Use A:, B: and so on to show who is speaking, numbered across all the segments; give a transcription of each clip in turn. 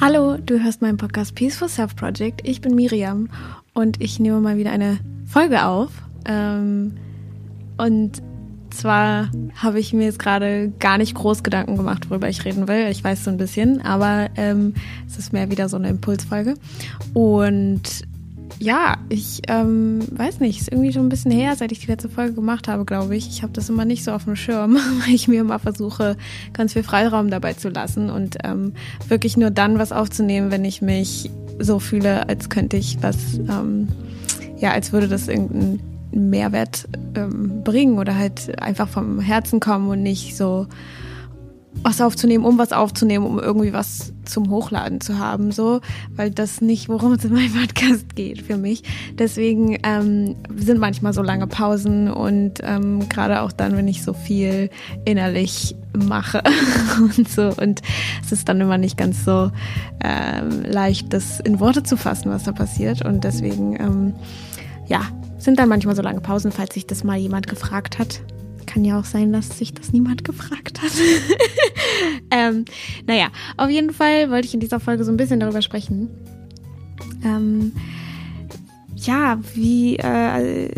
A: Hallo, du hörst meinen Podcast Peaceful Self Project. Ich bin Miriam und ich nehme mal wieder eine Folge auf. Ähm, und zwar habe ich mir jetzt gerade gar nicht groß Gedanken gemacht, worüber ich reden will. Ich weiß so ein bisschen, aber ähm, es ist mehr wieder so eine Impulsfolge. Und ja, ich ähm, weiß nicht, ist irgendwie schon ein bisschen her, seit ich die letzte Folge gemacht habe, glaube ich. Ich habe das immer nicht so auf dem Schirm, weil ich mir immer versuche, ganz viel Freiraum dabei zu lassen und ähm, wirklich nur dann was aufzunehmen, wenn ich mich so fühle, als könnte ich was, ähm, ja, als würde das irgendeinen Mehrwert ähm, bringen oder halt einfach vom Herzen kommen und nicht so was aufzunehmen, um was aufzunehmen, um irgendwie was zum Hochladen zu haben, so, weil das nicht, worum es in meinem Podcast geht für mich. Deswegen ähm, sind manchmal so lange Pausen und ähm, gerade auch dann, wenn ich so viel innerlich mache und so. Und es ist dann immer nicht ganz so ähm, leicht, das in Worte zu fassen, was da passiert. Und deswegen, ähm, ja, sind dann manchmal so lange Pausen, falls sich das mal jemand gefragt hat kann ja auch sein, dass sich das niemand gefragt hat. ähm, naja, auf jeden Fall wollte ich in dieser Folge so ein bisschen darüber sprechen. Ähm, ja, wie, äh,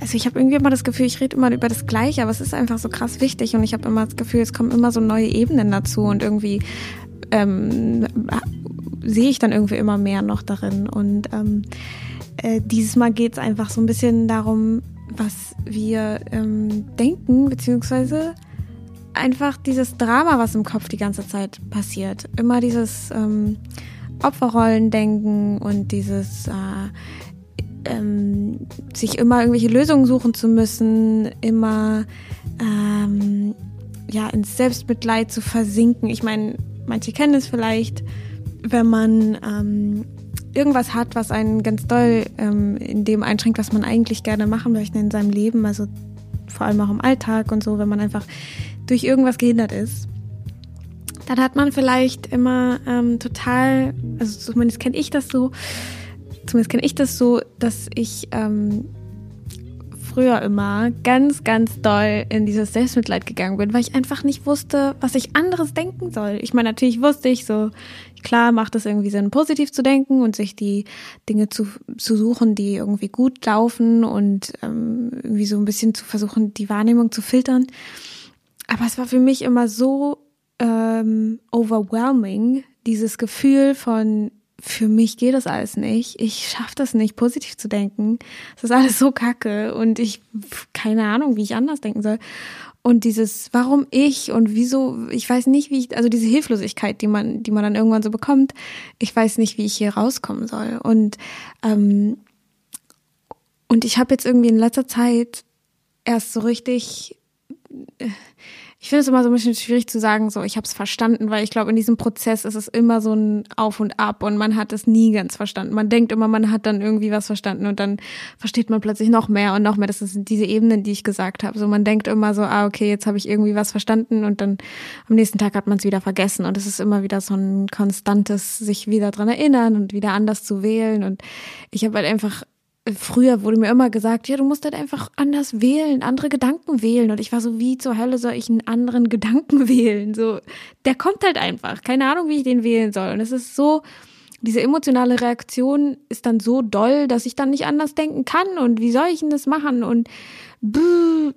A: also ich habe irgendwie immer das Gefühl, ich rede immer über das Gleiche, aber es ist einfach so krass wichtig und ich habe immer das Gefühl, es kommen immer so neue Ebenen dazu und irgendwie ähm, sehe ich dann irgendwie immer mehr noch darin. Und ähm, äh, dieses Mal geht es einfach so ein bisschen darum, was wir ähm, denken, beziehungsweise einfach dieses Drama, was im Kopf die ganze Zeit passiert. Immer dieses ähm, Opferrollen-Denken und dieses äh, ähm, sich immer irgendwelche Lösungen suchen zu müssen, immer ähm, ja ins Selbstmitleid zu versinken. Ich meine, manche kennen es vielleicht, wenn man ähm, irgendwas hat, was einen ganz doll ähm, in dem einschränkt, was man eigentlich gerne machen möchte in seinem Leben, also vor allem auch im Alltag und so, wenn man einfach durch irgendwas gehindert ist, dann hat man vielleicht immer ähm, total, also zumindest kenne ich das so, zumindest kenne ich das so, dass ich ähm, früher immer ganz, ganz doll in dieses Selbstmitleid gegangen bin, weil ich einfach nicht wusste, was ich anderes denken soll. Ich meine, natürlich wusste ich so, klar macht es irgendwie Sinn, positiv zu denken und sich die Dinge zu, zu suchen, die irgendwie gut laufen und ähm, irgendwie so ein bisschen zu versuchen, die Wahrnehmung zu filtern. Aber es war für mich immer so ähm, overwhelming, dieses Gefühl von für mich geht das alles nicht. Ich schaffe das nicht, positiv zu denken. Das ist alles so kacke und ich keine Ahnung, wie ich anders denken soll. Und dieses, warum ich und wieso, ich weiß nicht, wie ich, also diese Hilflosigkeit, die man, die man dann irgendwann so bekommt, ich weiß nicht, wie ich hier rauskommen soll. Und ähm, und ich habe jetzt irgendwie in letzter Zeit erst so richtig äh, ich finde es immer so ein bisschen schwierig zu sagen, so ich habe es verstanden, weil ich glaube, in diesem Prozess ist es immer so ein Auf und Ab und man hat es nie ganz verstanden. Man denkt immer, man hat dann irgendwie was verstanden und dann versteht man plötzlich noch mehr und noch mehr. Das sind diese Ebenen, die ich gesagt habe. So man denkt immer so, ah okay, jetzt habe ich irgendwie was verstanden und dann am nächsten Tag hat man es wieder vergessen und es ist immer wieder so ein konstantes sich wieder dran erinnern und wieder anders zu wählen und ich habe halt einfach früher wurde mir immer gesagt, ja, du musst halt einfach anders wählen, andere Gedanken wählen. Und ich war so, wie zur Hölle soll ich einen anderen Gedanken wählen? So, der kommt halt einfach. Keine Ahnung, wie ich den wählen soll. Und es ist so, diese emotionale Reaktion ist dann so doll, dass ich dann nicht anders denken kann. Und wie soll ich denn das machen? Und buh.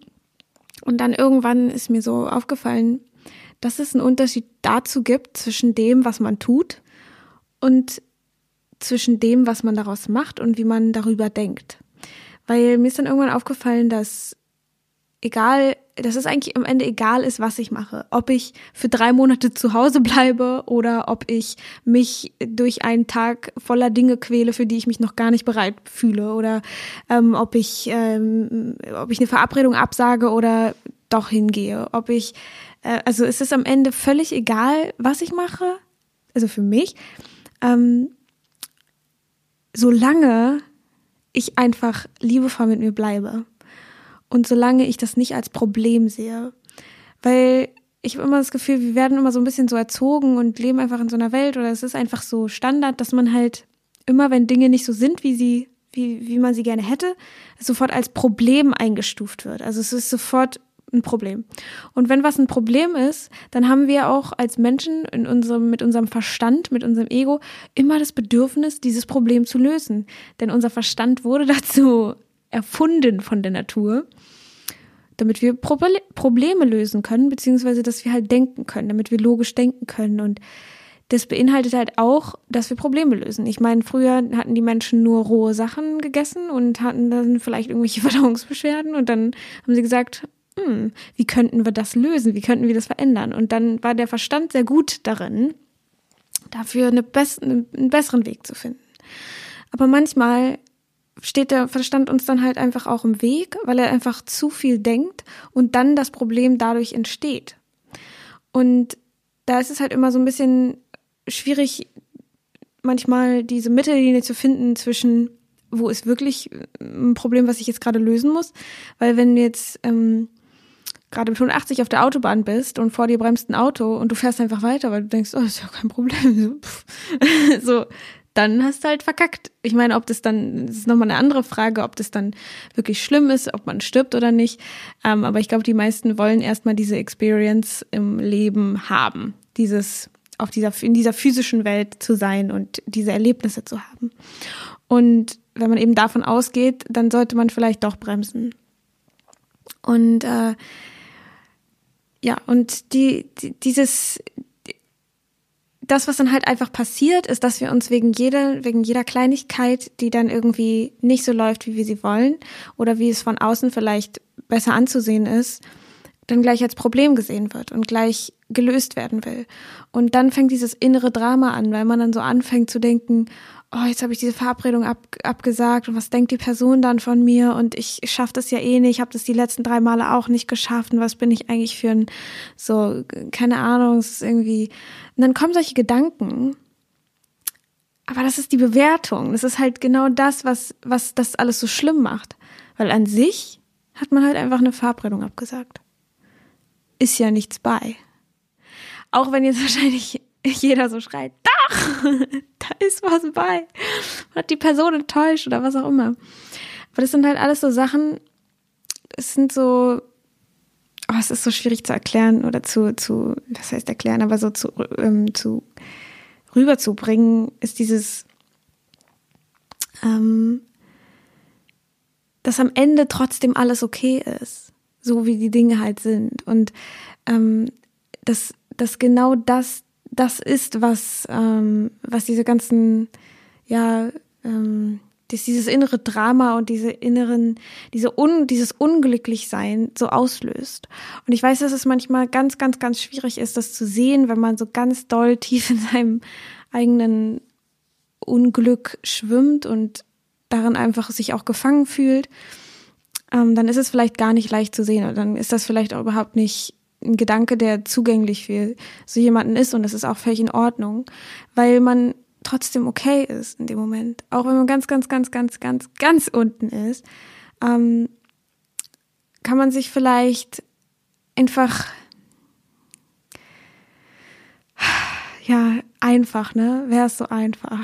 A: Und dann irgendwann ist mir so aufgefallen, dass es einen Unterschied dazu gibt zwischen dem, was man tut und zwischen dem, was man daraus macht und wie man darüber denkt. Weil mir ist dann irgendwann aufgefallen, dass egal, dass es eigentlich am Ende egal ist, was ich mache. Ob ich für drei Monate zu Hause bleibe oder ob ich mich durch einen Tag voller Dinge quäle, für die ich mich noch gar nicht bereit fühle oder ähm, ob ich ähm, ob ich eine Verabredung absage oder doch hingehe. Ob ich äh, also es ist am Ende völlig egal, was ich mache. Also für mich. Ähm, solange ich einfach liebevoll mit mir bleibe und solange ich das nicht als Problem sehe. Weil ich habe immer das Gefühl, wir werden immer so ein bisschen so erzogen und leben einfach in so einer Welt oder es ist einfach so Standard, dass man halt immer, wenn Dinge nicht so sind, wie sie, wie, wie man sie gerne hätte, sofort als Problem eingestuft wird. Also es ist sofort ein Problem. Und wenn was ein Problem ist, dann haben wir auch als Menschen in unserem, mit unserem Verstand, mit unserem Ego immer das Bedürfnis, dieses Problem zu lösen. Denn unser Verstand wurde dazu erfunden von der Natur, damit wir Probleme lösen können, beziehungsweise dass wir halt denken können, damit wir logisch denken können. Und das beinhaltet halt auch, dass wir Probleme lösen. Ich meine, früher hatten die Menschen nur rohe Sachen gegessen und hatten dann vielleicht irgendwelche Verdauungsbeschwerden und dann haben sie gesagt, hm, wie könnten wir das lösen? Wie könnten wir das verändern? Und dann war der Verstand sehr gut darin, dafür eine bess einen besseren Weg zu finden. Aber manchmal steht der Verstand uns dann halt einfach auch im Weg, weil er einfach zu viel denkt und dann das Problem dadurch entsteht. Und da ist es halt immer so ein bisschen schwierig, manchmal diese Mittellinie zu finden zwischen, wo ist wirklich ein Problem, was ich jetzt gerade lösen muss. Weil wenn jetzt ähm, gerade mit 180 auf der Autobahn bist und vor dir bremst ein Auto und du fährst einfach weiter, weil du denkst, oh, ist ja kein Problem. So, so dann hast du halt verkackt. Ich meine, ob das dann, das ist nochmal eine andere Frage, ob das dann wirklich schlimm ist, ob man stirbt oder nicht. Ähm, aber ich glaube, die meisten wollen erstmal diese Experience im Leben haben. Dieses, auf dieser, in dieser physischen Welt zu sein und diese Erlebnisse zu haben. Und wenn man eben davon ausgeht, dann sollte man vielleicht doch bremsen. Und äh, ja, und die, die, dieses, das, was dann halt einfach passiert, ist, dass wir uns wegen jeder, wegen jeder Kleinigkeit, die dann irgendwie nicht so läuft, wie wir sie wollen, oder wie es von außen vielleicht besser anzusehen ist, dann gleich als Problem gesehen wird und gleich gelöst werden will. Und dann fängt dieses innere Drama an, weil man dann so anfängt zu denken, oh, jetzt habe ich diese Verabredung ab, abgesagt und was denkt die Person dann von mir? Und ich schaffe das ja eh nicht, ich habe das die letzten drei Male auch nicht geschafft. Und was bin ich eigentlich für ein, so, keine Ahnung, es ist irgendwie, und dann kommen solche Gedanken, aber das ist die Bewertung, das ist halt genau das, was, was das alles so schlimm macht, weil an sich hat man halt einfach eine Verabredung abgesagt. Ist ja nichts bei. Auch wenn jetzt wahrscheinlich jeder so schreit, doch, da ist was bei. Man hat die Person enttäuscht oder was auch immer. Aber das sind halt alles so Sachen, es sind so, oh, es ist so schwierig zu erklären oder zu, zu, was heißt erklären, aber so zu, ähm, zu rüberzubringen, ist dieses, ähm, dass am Ende trotzdem alles okay ist, so wie die Dinge halt sind. Und ähm, dass, dass genau das das ist, was, ähm, was diese ganzen, ja, ähm, dieses innere Drama und diese inneren, diese un, dieses Unglücklichsein so auslöst. Und ich weiß, dass es manchmal ganz, ganz, ganz schwierig ist, das zu sehen, wenn man so ganz doll tief in seinem eigenen Unglück schwimmt und darin einfach sich auch gefangen fühlt. Ähm, dann ist es vielleicht gar nicht leicht zu sehen und dann ist das vielleicht auch überhaupt nicht ein Gedanke, der zugänglich für so jemanden ist und das ist auch völlig in Ordnung, weil man trotzdem okay ist in dem Moment, auch wenn man ganz, ganz, ganz, ganz, ganz, ganz unten ist, ähm, kann man sich vielleicht einfach ja einfach, ne? Wäre es so einfach.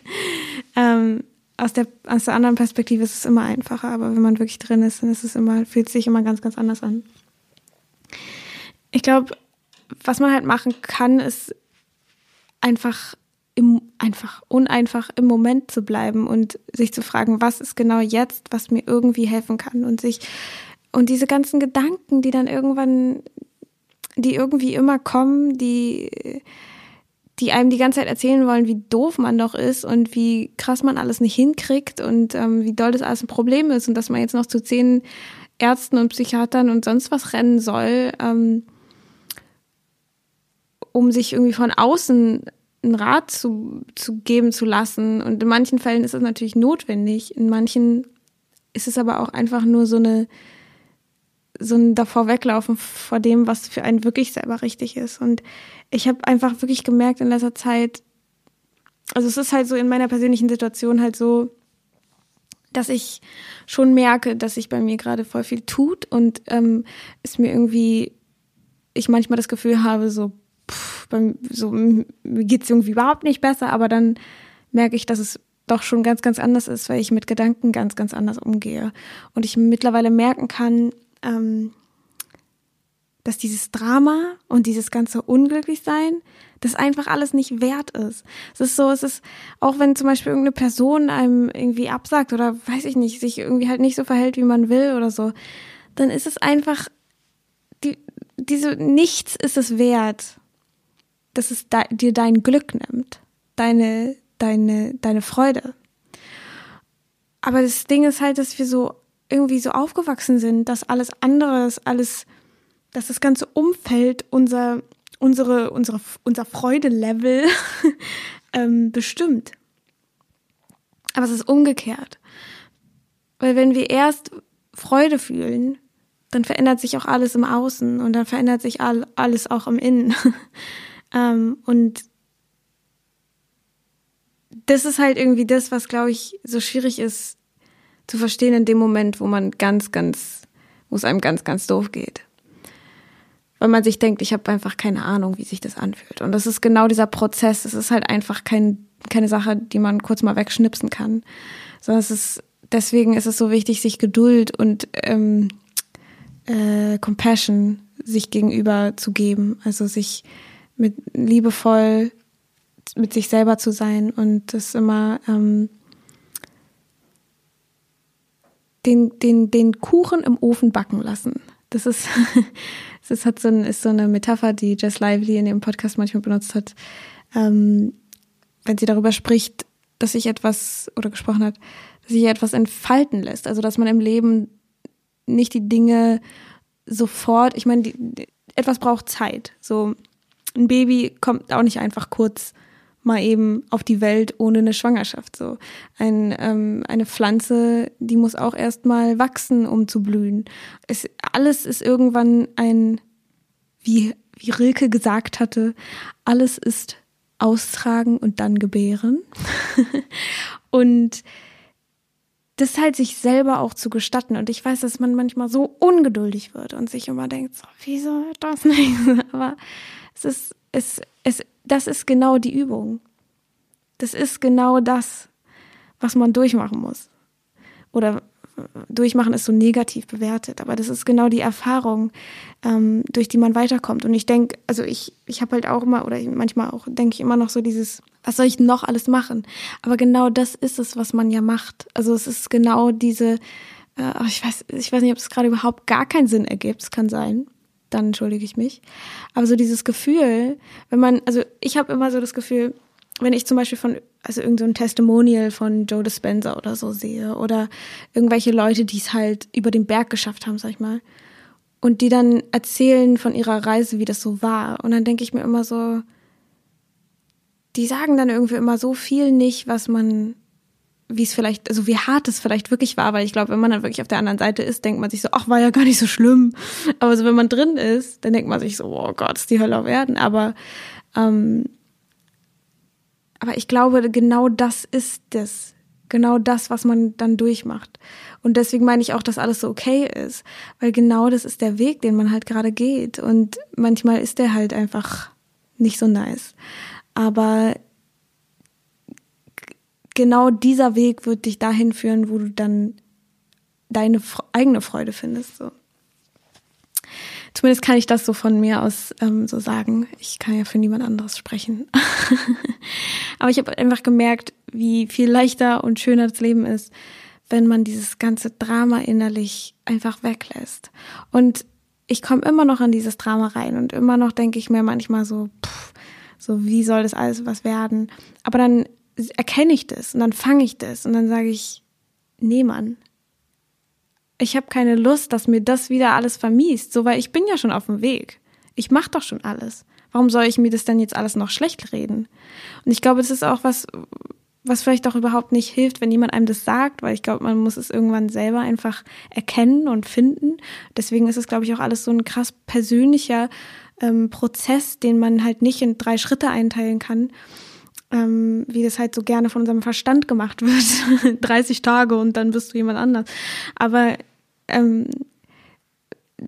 A: ähm, aus der aus der anderen Perspektive ist es immer einfacher, aber wenn man wirklich drin ist, dann ist es immer fühlt sich immer ganz, ganz anders an. Ich glaube, was man halt machen kann, ist einfach im, einfach uneinfach im Moment zu bleiben und sich zu fragen, was ist genau jetzt, was mir irgendwie helfen kann und sich und diese ganzen Gedanken, die dann irgendwann, die irgendwie immer kommen, die die einem die ganze Zeit erzählen wollen, wie doof man doch ist und wie krass man alles nicht hinkriegt und ähm, wie doll das alles ein Problem ist und dass man jetzt noch zu zehn Ärzten und Psychiatern und sonst was rennen soll. Ähm, um sich irgendwie von außen einen Rat zu, zu geben zu lassen. Und in manchen Fällen ist es natürlich notwendig. In manchen ist es aber auch einfach nur so eine, so ein davor weglaufen vor dem, was für einen wirklich selber richtig ist. Und ich habe einfach wirklich gemerkt in letzter Zeit, also es ist halt so in meiner persönlichen Situation halt so, dass ich schon merke, dass sich bei mir gerade voll viel tut und ähm, es mir irgendwie, ich manchmal das Gefühl habe, so, beim, so mir geht's irgendwie überhaupt nicht besser, aber dann merke ich, dass es doch schon ganz, ganz anders ist, weil ich mit Gedanken ganz, ganz anders umgehe. Und ich mittlerweile merken kann, ähm, dass dieses Drama und dieses ganze Unglücklichsein, das einfach alles nicht wert ist. Es ist so, es ist, auch wenn zum Beispiel irgendeine Person einem irgendwie absagt oder weiß ich nicht, sich irgendwie halt nicht so verhält, wie man will oder so, dann ist es einfach, die, diese, nichts ist es wert, dass es de, dir dein Glück nimmt, deine, deine, deine Freude. Aber das Ding ist halt, dass wir so irgendwie so aufgewachsen sind, dass alles andere, alles, dass das ganze Umfeld unser, unsere, unsere, unser Freudelevel ähm, bestimmt. Aber es ist umgekehrt. Weil wenn wir erst Freude fühlen, dann verändert sich auch alles im Außen und dann verändert sich all, alles auch im Innen. ähm, und das ist halt irgendwie das, was, glaube ich, so schwierig ist zu verstehen in dem Moment, wo man ganz, ganz, wo es einem ganz, ganz doof geht. Weil man sich denkt, ich habe einfach keine Ahnung, wie sich das anfühlt. Und das ist genau dieser Prozess. Es ist halt einfach kein, keine Sache, die man kurz mal wegschnipsen kann. Sondern es ist, deswegen ist es so wichtig, sich Geduld und ähm, äh, Compassion sich gegenüber zu geben. Also sich mit liebevoll mit sich selber zu sein und das immer ähm, den, den, den Kuchen im Ofen backen lassen. Das ist, das hat so ein, ist so eine Metapher, die Jess Lively in ihrem Podcast manchmal benutzt hat, ähm, wenn sie darüber spricht, dass sich etwas oder gesprochen hat, dass sich etwas entfalten lässt. Also dass man im Leben nicht die Dinge sofort, ich meine, die, etwas braucht Zeit. So ein Baby kommt auch nicht einfach kurz mal eben auf die Welt ohne eine Schwangerschaft. So ein, ähm, eine Pflanze, die muss auch erst mal wachsen, um zu blühen. Es, alles ist irgendwann ein, wie, wie Rilke gesagt hatte, alles ist austragen und dann gebären. und das halt sich selber auch zu gestatten. Und ich weiß, dass man manchmal so ungeduldig wird und sich immer denkt, so, wieso das nicht? Aber es ist, es, es, das ist genau die Übung. Das ist genau das, was man durchmachen muss. Oder äh, durchmachen ist so negativ bewertet, aber das ist genau die Erfahrung, ähm, durch die man weiterkommt. Und ich denke, also ich, ich habe halt auch immer, oder manchmal auch, denke ich immer noch so dieses, was soll ich noch alles machen? Aber genau das ist es, was man ja macht. Also es ist genau diese, äh, ich weiß, ich weiß nicht, ob es gerade überhaupt gar keinen Sinn ergibt. Es kann sein dann entschuldige ich mich. Aber so dieses Gefühl, wenn man, also ich habe immer so das Gefühl, wenn ich zum Beispiel von, also irgendein so Testimonial von Joe Dispenza oder so sehe oder irgendwelche Leute, die es halt über den Berg geschafft haben, sag ich mal, und die dann erzählen von ihrer Reise, wie das so war. Und dann denke ich mir immer so, die sagen dann irgendwie immer so viel nicht, was man wie es vielleicht, also wie hart es vielleicht wirklich war, weil ich glaube, wenn man dann wirklich auf der anderen Seite ist, denkt man sich so, ach, war ja gar nicht so schlimm. Aber so, wenn man drin ist, dann denkt man sich so, oh Gott, ist die Hölle auf Erden. Aber, ähm, aber ich glaube, genau das ist das. Genau das, was man dann durchmacht. Und deswegen meine ich auch, dass alles so okay ist. Weil genau das ist der Weg, den man halt gerade geht. Und manchmal ist der halt einfach nicht so nice. Aber genau dieser Weg wird dich dahin führen, wo du dann deine eigene Freude findest. So. Zumindest kann ich das so von mir aus ähm, so sagen. Ich kann ja für niemand anderes sprechen. Aber ich habe einfach gemerkt, wie viel leichter und schöner das Leben ist, wenn man dieses ganze Drama innerlich einfach weglässt. Und ich komme immer noch an dieses Drama rein und immer noch denke ich mir manchmal so, pff, so wie soll das alles was werden? Aber dann erkenne ich das und dann fange ich das und dann sage ich, nee, Mann, ich habe keine Lust, dass mir das wieder alles vermiest, so weil ich bin ja schon auf dem Weg. Ich mache doch schon alles. Warum soll ich mir das denn jetzt alles noch schlecht reden? Und ich glaube, das ist auch was, was vielleicht auch überhaupt nicht hilft, wenn jemand einem das sagt, weil ich glaube, man muss es irgendwann selber einfach erkennen und finden. Deswegen ist es, glaube ich, auch alles so ein krass persönlicher ähm, Prozess, den man halt nicht in drei Schritte einteilen kann ähm, wie das halt so gerne von unserem Verstand gemacht wird. 30 Tage und dann bist du jemand anders. Aber ähm,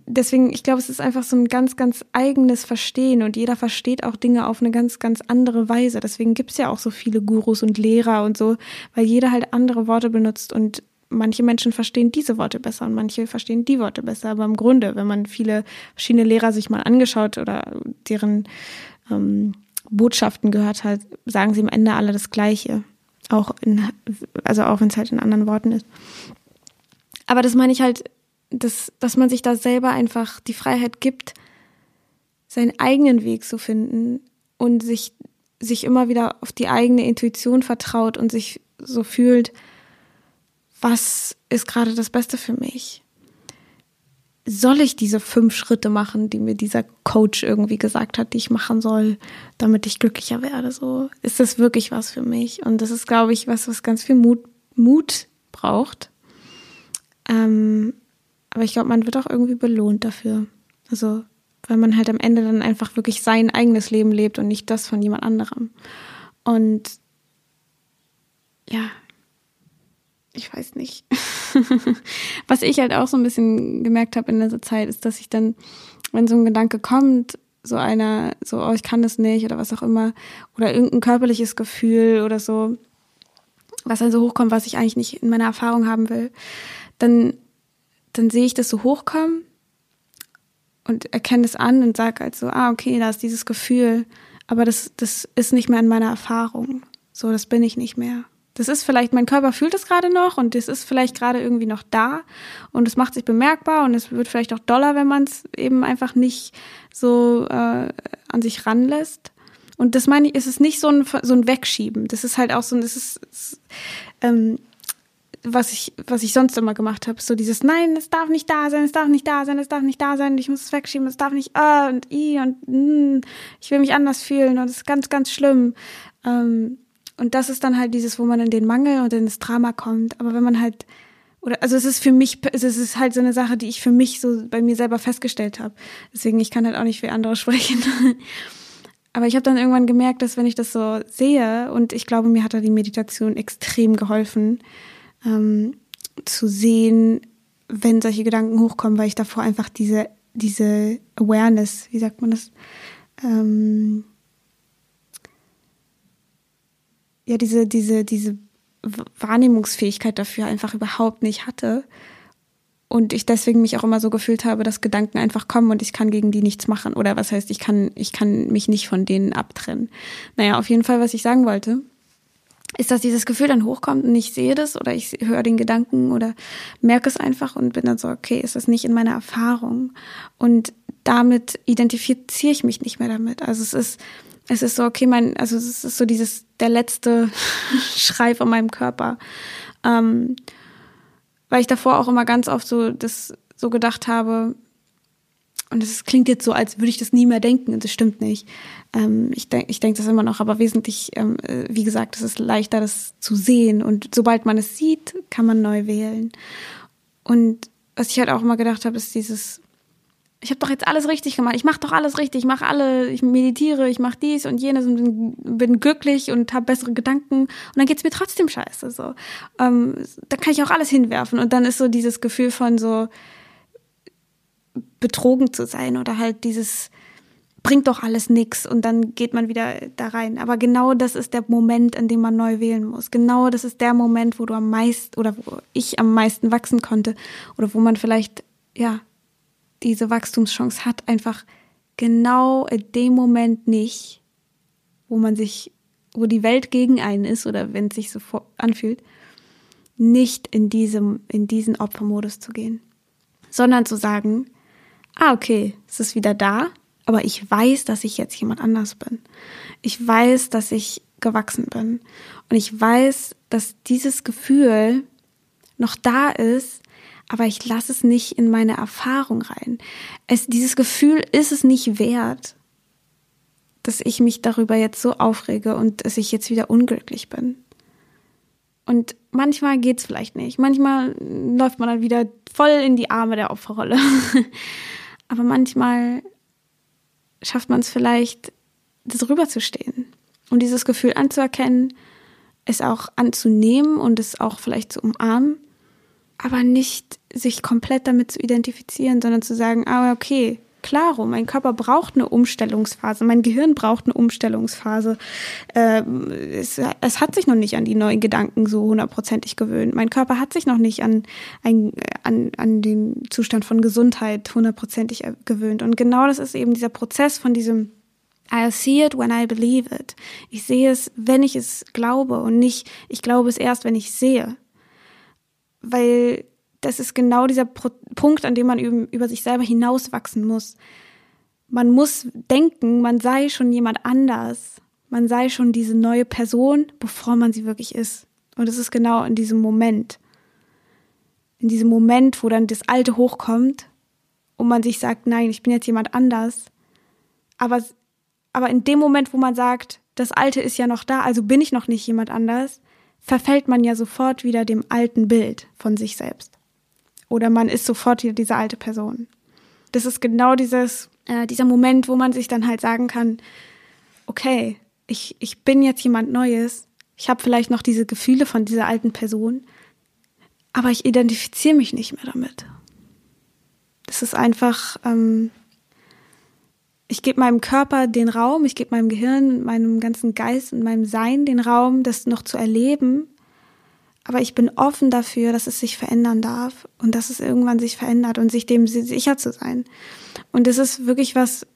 A: deswegen, ich glaube, es ist einfach so ein ganz, ganz eigenes Verstehen und jeder versteht auch Dinge auf eine ganz, ganz andere Weise. Deswegen gibt's ja auch so viele Gurus und Lehrer und so, weil jeder halt andere Worte benutzt und manche Menschen verstehen diese Worte besser und manche verstehen die Worte besser. Aber im Grunde, wenn man viele verschiedene Lehrer sich mal angeschaut oder deren ähm, Botschaften gehört hat, sagen sie am Ende alle das Gleiche. Auch in, also auch wenn es halt in anderen Worten ist. Aber das meine ich halt, dass, dass man sich da selber einfach die Freiheit gibt, seinen eigenen Weg zu finden und sich, sich immer wieder auf die eigene Intuition vertraut und sich so fühlt, was ist gerade das Beste für mich? Soll ich diese fünf Schritte machen, die mir dieser Coach irgendwie gesagt hat, die ich machen soll, damit ich glücklicher werde? So, ist das wirklich was für mich? Und das ist, glaube ich, was, was ganz viel Mut, Mut braucht. Ähm, aber ich glaube, man wird auch irgendwie belohnt dafür. Also, weil man halt am Ende dann einfach wirklich sein eigenes Leben lebt und nicht das von jemand anderem. Und ja, ich weiß nicht. Was ich halt auch so ein bisschen gemerkt habe in dieser Zeit, ist, dass ich dann, wenn so ein Gedanke kommt, so einer, so, oh, ich kann das nicht oder was auch immer, oder irgendein körperliches Gefühl oder so, was dann so hochkommt, was ich eigentlich nicht in meiner Erfahrung haben will, dann, dann sehe ich das so hochkommen und erkenne es an und sage halt so, ah, okay, da ist dieses Gefühl, aber das, das ist nicht mehr in meiner Erfahrung. So, das bin ich nicht mehr. Das ist vielleicht, mein Körper fühlt es gerade noch und es ist vielleicht gerade irgendwie noch da und es macht sich bemerkbar und es wird vielleicht auch doller, wenn man es eben einfach nicht so äh, an sich ranlässt. Und das meine ich, ist es nicht so ein, so ein Wegschieben. Das ist halt auch so ein, das ist, ist ähm, was ich, was ich sonst immer gemacht habe, so dieses Nein, es darf nicht da sein, es darf nicht da sein, es darf nicht da sein, ich muss es wegschieben, es darf nicht ah und i und mm, ich will mich anders fühlen und es ist ganz, ganz schlimm. Ähm, und das ist dann halt dieses, wo man in den Mangel und in das Drama kommt. Aber wenn man halt, oder also es ist für mich, es ist halt so eine Sache, die ich für mich so bei mir selber festgestellt habe. Deswegen, ich kann halt auch nicht für andere sprechen. Aber ich habe dann irgendwann gemerkt, dass wenn ich das so sehe, und ich glaube, mir hat da die Meditation extrem geholfen, ähm, zu sehen, wenn solche Gedanken hochkommen, weil ich davor einfach diese, diese Awareness, wie sagt man das, ähm, ja diese, diese, diese Wahrnehmungsfähigkeit dafür einfach überhaupt nicht hatte. Und ich deswegen mich auch immer so gefühlt habe, dass Gedanken einfach kommen und ich kann gegen die nichts machen. Oder was heißt, ich kann, ich kann mich nicht von denen abtrennen. Naja, auf jeden Fall, was ich sagen wollte, ist, dass dieses Gefühl dann hochkommt und ich sehe das oder ich höre den Gedanken oder merke es einfach und bin dann so, okay, ist das nicht in meiner Erfahrung? Und damit identifiziere ich mich nicht mehr damit. Also es ist, es ist so, okay, mein, also es ist so dieses, der letzte Schrei von meinem Körper. Ähm, weil ich davor auch immer ganz oft so das so gedacht habe, und es klingt jetzt so, als würde ich das nie mehr denken, und das stimmt nicht. Ähm, ich denke ich denk das immer noch, aber wesentlich, ähm, äh, wie gesagt, es ist leichter, das zu sehen. Und sobald man es sieht, kann man neu wählen. Und was ich halt auch immer gedacht habe, ist dieses, ich habe doch jetzt alles richtig gemacht. Ich mache doch alles richtig. Ich mache alle, ich meditiere, ich mache dies und jenes und bin, bin glücklich und habe bessere Gedanken. Und dann geht's mir trotzdem scheiße. So, ähm, da kann ich auch alles hinwerfen. Und dann ist so dieses Gefühl von so betrogen zu sein oder halt dieses bringt doch alles nix und dann geht man wieder da rein. Aber genau das ist der Moment, an dem man neu wählen muss. Genau das ist der Moment, wo du am meisten oder wo ich am meisten wachsen konnte oder wo man vielleicht ja diese Wachstumschance hat, einfach genau in dem Moment nicht, wo man sich, wo die Welt gegen einen ist oder wenn es sich so anfühlt, nicht in diesem, in diesen Opfermodus zu gehen, sondern zu sagen, ah, okay, es ist wieder da, aber ich weiß, dass ich jetzt jemand anders bin. Ich weiß, dass ich gewachsen bin. Und ich weiß, dass dieses Gefühl noch da ist, aber ich lasse es nicht in meine Erfahrung rein. Es, dieses Gefühl ist es nicht wert, dass ich mich darüber jetzt so aufrege und dass ich jetzt wieder unglücklich bin. Und manchmal geht's vielleicht nicht. Manchmal läuft man dann wieder voll in die Arme der Opferrolle. aber manchmal schafft man es vielleicht, darüber zu stehen und dieses Gefühl anzuerkennen, es auch anzunehmen und es auch vielleicht zu umarmen aber nicht sich komplett damit zu identifizieren, sondern zu sagen, ah, okay, klaro. Mein Körper braucht eine Umstellungsphase, mein Gehirn braucht eine Umstellungsphase. Äh, es, es, hat sich noch nicht an die neuen Gedanken so hundertprozentig gewöhnt. Mein Körper hat sich noch nicht an, ein, an, an den Zustand von Gesundheit hundertprozentig gewöhnt. Und genau das ist eben dieser Prozess von diesem I see it when I believe it. Ich sehe es, wenn ich es glaube und nicht, ich glaube es erst, wenn ich sehe. Weil das ist genau dieser Pro Punkt, an dem man über sich selber hinauswachsen muss. Man muss denken, man sei schon jemand anders. Man sei schon diese neue Person, bevor man sie wirklich ist. Und es ist genau in diesem Moment. In diesem Moment, wo dann das Alte hochkommt und man sich sagt, nein, ich bin jetzt jemand anders. Aber, aber in dem Moment, wo man sagt, das Alte ist ja noch da, also bin ich noch nicht jemand anders, verfällt man ja sofort wieder dem alten Bild von sich selbst oder man ist sofort wieder diese alte Person. Das ist genau dieses, äh, dieser Moment, wo man sich dann halt sagen kann, okay, ich, ich bin jetzt jemand Neues, ich habe vielleicht noch diese Gefühle von dieser alten Person, aber ich identifiziere mich nicht mehr damit. Das ist einfach, ähm, ich gebe meinem Körper den Raum, ich gebe meinem Gehirn, meinem ganzen Geist und meinem Sein den Raum, das noch zu erleben aber ich bin offen dafür, dass es sich verändern darf und dass es irgendwann sich verändert und sich dem sicher zu sein. Und das ist wirklich was,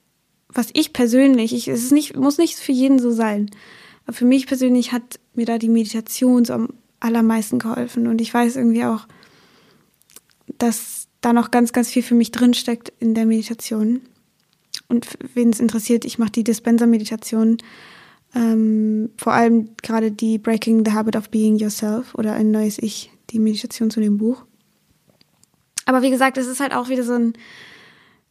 A: was ich persönlich, ich, es ist nicht, muss nicht für jeden so sein. Aber für mich persönlich hat mir da die Meditation so am allermeisten geholfen. Und ich weiß irgendwie auch, dass da noch ganz, ganz viel für mich drinsteckt in der Meditation. Und wen es interessiert, ich mache die Dispenser-Meditation ähm, vor allem gerade die Breaking the Habit of Being Yourself oder ein neues Ich, die Meditation zu dem Buch. Aber wie gesagt, es ist halt auch wieder so ein,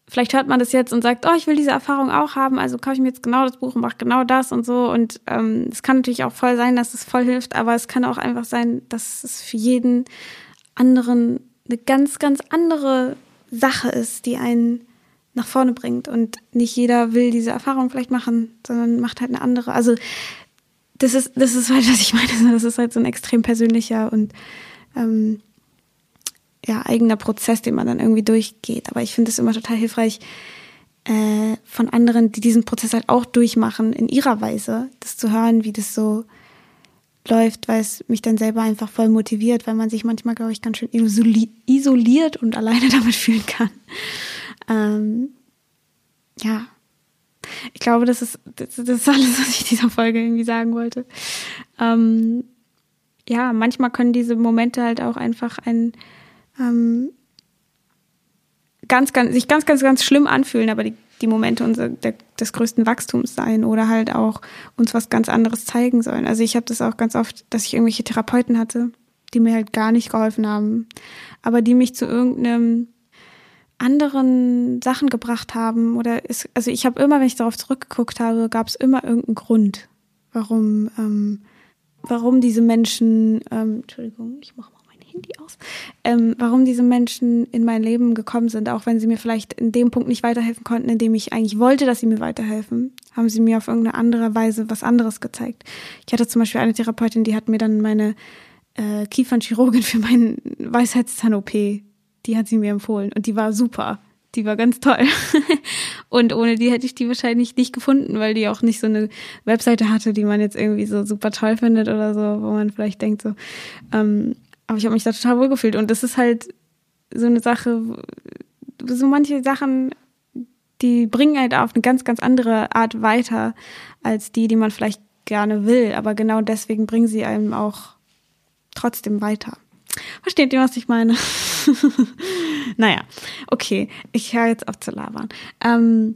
A: vielleicht hört man das jetzt und sagt, oh, ich will diese Erfahrung auch haben, also kaufe ich mir jetzt genau das Buch und mache genau das und so. Und ähm, es kann natürlich auch voll sein, dass es voll hilft, aber es kann auch einfach sein, dass es für jeden anderen eine ganz, ganz andere Sache ist, die einen nach vorne bringt. Und nicht jeder will diese Erfahrung vielleicht machen, sondern macht halt eine andere. Also das ist, das ist halt, was ich meine. Das ist halt so ein extrem persönlicher und ähm, ja, eigener Prozess, den man dann irgendwie durchgeht. Aber ich finde es immer total hilfreich, äh, von anderen, die diesen Prozess halt auch durchmachen, in ihrer Weise, das zu hören, wie das so läuft, weil es mich dann selber einfach voll motiviert, weil man sich manchmal, glaube ich, ganz schön isoliert und alleine damit fühlen kann. Ähm, ja, ich glaube, das ist, das, das, ist alles, was ich dieser Folge irgendwie sagen wollte. Ähm, ja, manchmal können diese Momente halt auch einfach ein ähm, ganz, ganz, sich ganz, ganz, ganz schlimm anfühlen, aber die, die Momente unser, der, des größten Wachstums sein oder halt auch uns was ganz anderes zeigen sollen. Also ich habe das auch ganz oft, dass ich irgendwelche Therapeuten hatte, die mir halt gar nicht geholfen haben, aber die mich zu irgendeinem anderen Sachen gebracht haben oder ist, also ich habe immer, wenn ich darauf zurückgeguckt habe, gab es immer irgendeinen Grund, warum, ähm, warum diese Menschen, ähm, Entschuldigung, ich mache mal mein Handy aus, ähm, warum diese Menschen in mein Leben gekommen sind, auch wenn sie mir vielleicht in dem Punkt nicht weiterhelfen konnten, in dem ich eigentlich wollte, dass sie mir weiterhelfen, haben sie mir auf irgendeine andere Weise was anderes gezeigt. Ich hatte zum Beispiel eine Therapeutin, die hat mir dann meine äh, Kiefernchirurgin für meinen Weisheitszahn-OP die hat sie mir empfohlen und die war super. Die war ganz toll. und ohne die hätte ich die wahrscheinlich nicht gefunden, weil die auch nicht so eine Webseite hatte, die man jetzt irgendwie so super toll findet oder so, wo man vielleicht denkt so. Ähm, aber ich habe mich da total wohl gefühlt. Und das ist halt so eine Sache, so manche Sachen, die bringen halt auf eine ganz, ganz andere Art weiter als die, die man vielleicht gerne will. Aber genau deswegen bringen sie einem auch trotzdem weiter. Versteht ihr, was ich meine? naja, okay, ich höre jetzt auf zu labern. Ähm,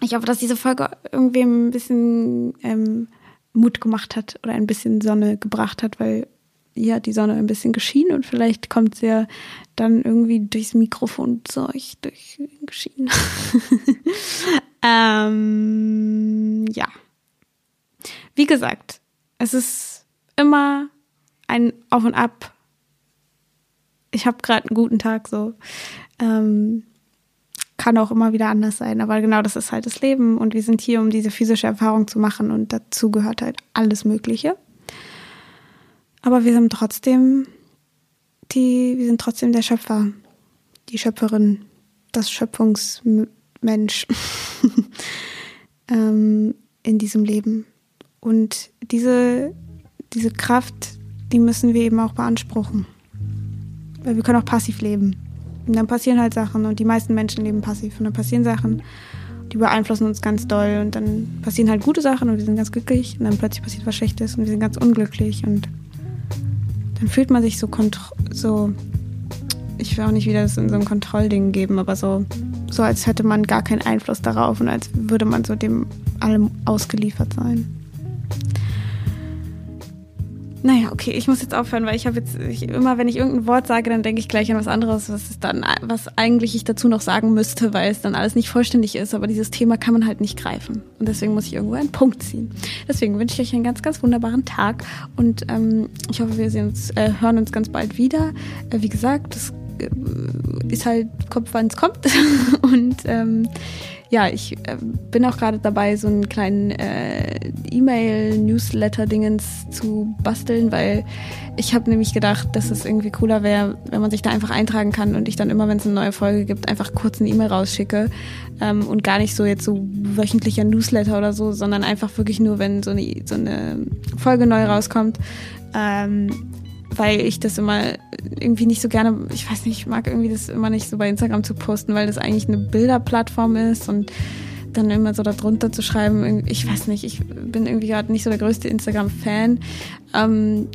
A: ich hoffe, dass diese Folge irgendwie ein bisschen ähm, Mut gemacht hat oder ein bisschen Sonne gebracht hat, weil hat die Sonne ein bisschen geschienen und vielleicht kommt sie ja dann irgendwie durchs Mikrofon zu euch durchgeschienen. ähm, ja. Wie gesagt, es ist immer ein Auf und Ab ich habe gerade einen guten Tag so. Ähm, kann auch immer wieder anders sein, aber genau das ist halt das Leben und wir sind hier, um diese physische Erfahrung zu machen und dazu gehört halt alles Mögliche. Aber wir sind trotzdem die, wir sind trotzdem der Schöpfer, die Schöpferin, das Schöpfungswerk Mensch ähm, in diesem Leben. Und diese, diese Kraft, die müssen wir eben auch beanspruchen. Weil wir können auch passiv leben. Und dann passieren halt Sachen und die meisten Menschen leben passiv. Und dann passieren Sachen, die beeinflussen uns ganz doll. Und dann passieren halt gute Sachen und wir sind ganz glücklich. Und dann plötzlich passiert was Schlechtes und wir sind ganz unglücklich. Und dann fühlt man sich so, so ich will auch nicht wieder das in so ein Kontrollding geben, aber so, so als hätte man gar keinen Einfluss darauf und als würde man so dem allem ausgeliefert sein. Naja, okay, ich muss jetzt aufhören, weil ich habe jetzt ich, immer, wenn ich irgendein Wort sage, dann denke ich gleich an was anderes, was ist dann, was eigentlich ich dazu noch sagen müsste, weil es dann alles nicht vollständig ist. Aber dieses Thema kann man halt nicht greifen und deswegen muss ich irgendwo einen Punkt ziehen. Deswegen wünsche ich euch einen ganz, ganz wunderbaren Tag und ähm, ich hoffe, wir sehen uns, äh, hören uns ganz bald wieder. Äh, wie gesagt, das äh, ist halt, kommt, wann es kommt und ähm, ja, ich äh, bin auch gerade dabei, so einen kleinen äh, E-Mail-Newsletter-Dingens zu basteln, weil ich habe nämlich gedacht, dass es irgendwie cooler wäre, wenn man sich da einfach eintragen kann und ich dann immer, wenn es eine neue Folge gibt, einfach kurz eine E-Mail rausschicke ähm, und gar nicht so jetzt so wöchentlicher Newsletter oder so, sondern einfach wirklich nur, wenn so eine, so eine Folge neu rauskommt. Ähm, weil ich das immer irgendwie nicht so gerne, ich weiß nicht, ich mag irgendwie das immer nicht so bei Instagram zu posten, weil das eigentlich eine Bilderplattform ist und dann immer so darunter zu schreiben, ich weiß nicht, ich bin irgendwie gerade nicht so der größte Instagram-Fan. Ähm,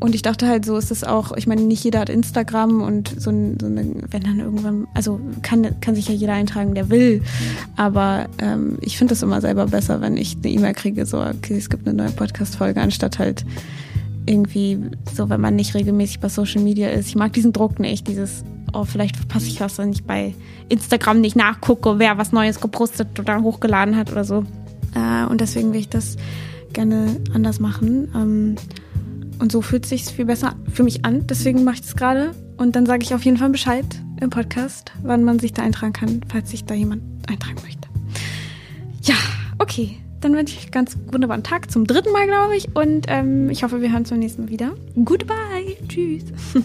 A: und ich dachte halt, so ist es auch, ich meine, nicht jeder hat Instagram und so, so eine, wenn dann irgendwann, also kann, kann sich ja jeder eintragen, der will. Aber ähm, ich finde das immer selber besser, wenn ich eine E-Mail kriege, so, okay, es gibt eine neue Podcast-Folge, anstatt halt irgendwie so, wenn man nicht regelmäßig bei Social Media ist. Ich mag diesen Druck nicht, dieses, oh, vielleicht verpasse ich was, wenn ich bei Instagram nicht nachgucke, wer was Neues gepostet oder hochgeladen hat oder so. Äh, und deswegen will ich das gerne anders machen. Ähm, und so fühlt sich viel besser für mich an. Deswegen mache ich es gerade. Und dann sage ich auf jeden Fall Bescheid im Podcast, wann man sich da eintragen kann, falls sich da jemand eintragen möchte. Ja, okay dann wünsche ich einen ganz wunderbaren Tag zum dritten Mal, glaube ich. Und ähm, ich hoffe, wir hören uns beim nächsten Mal wieder. Goodbye. Tschüss.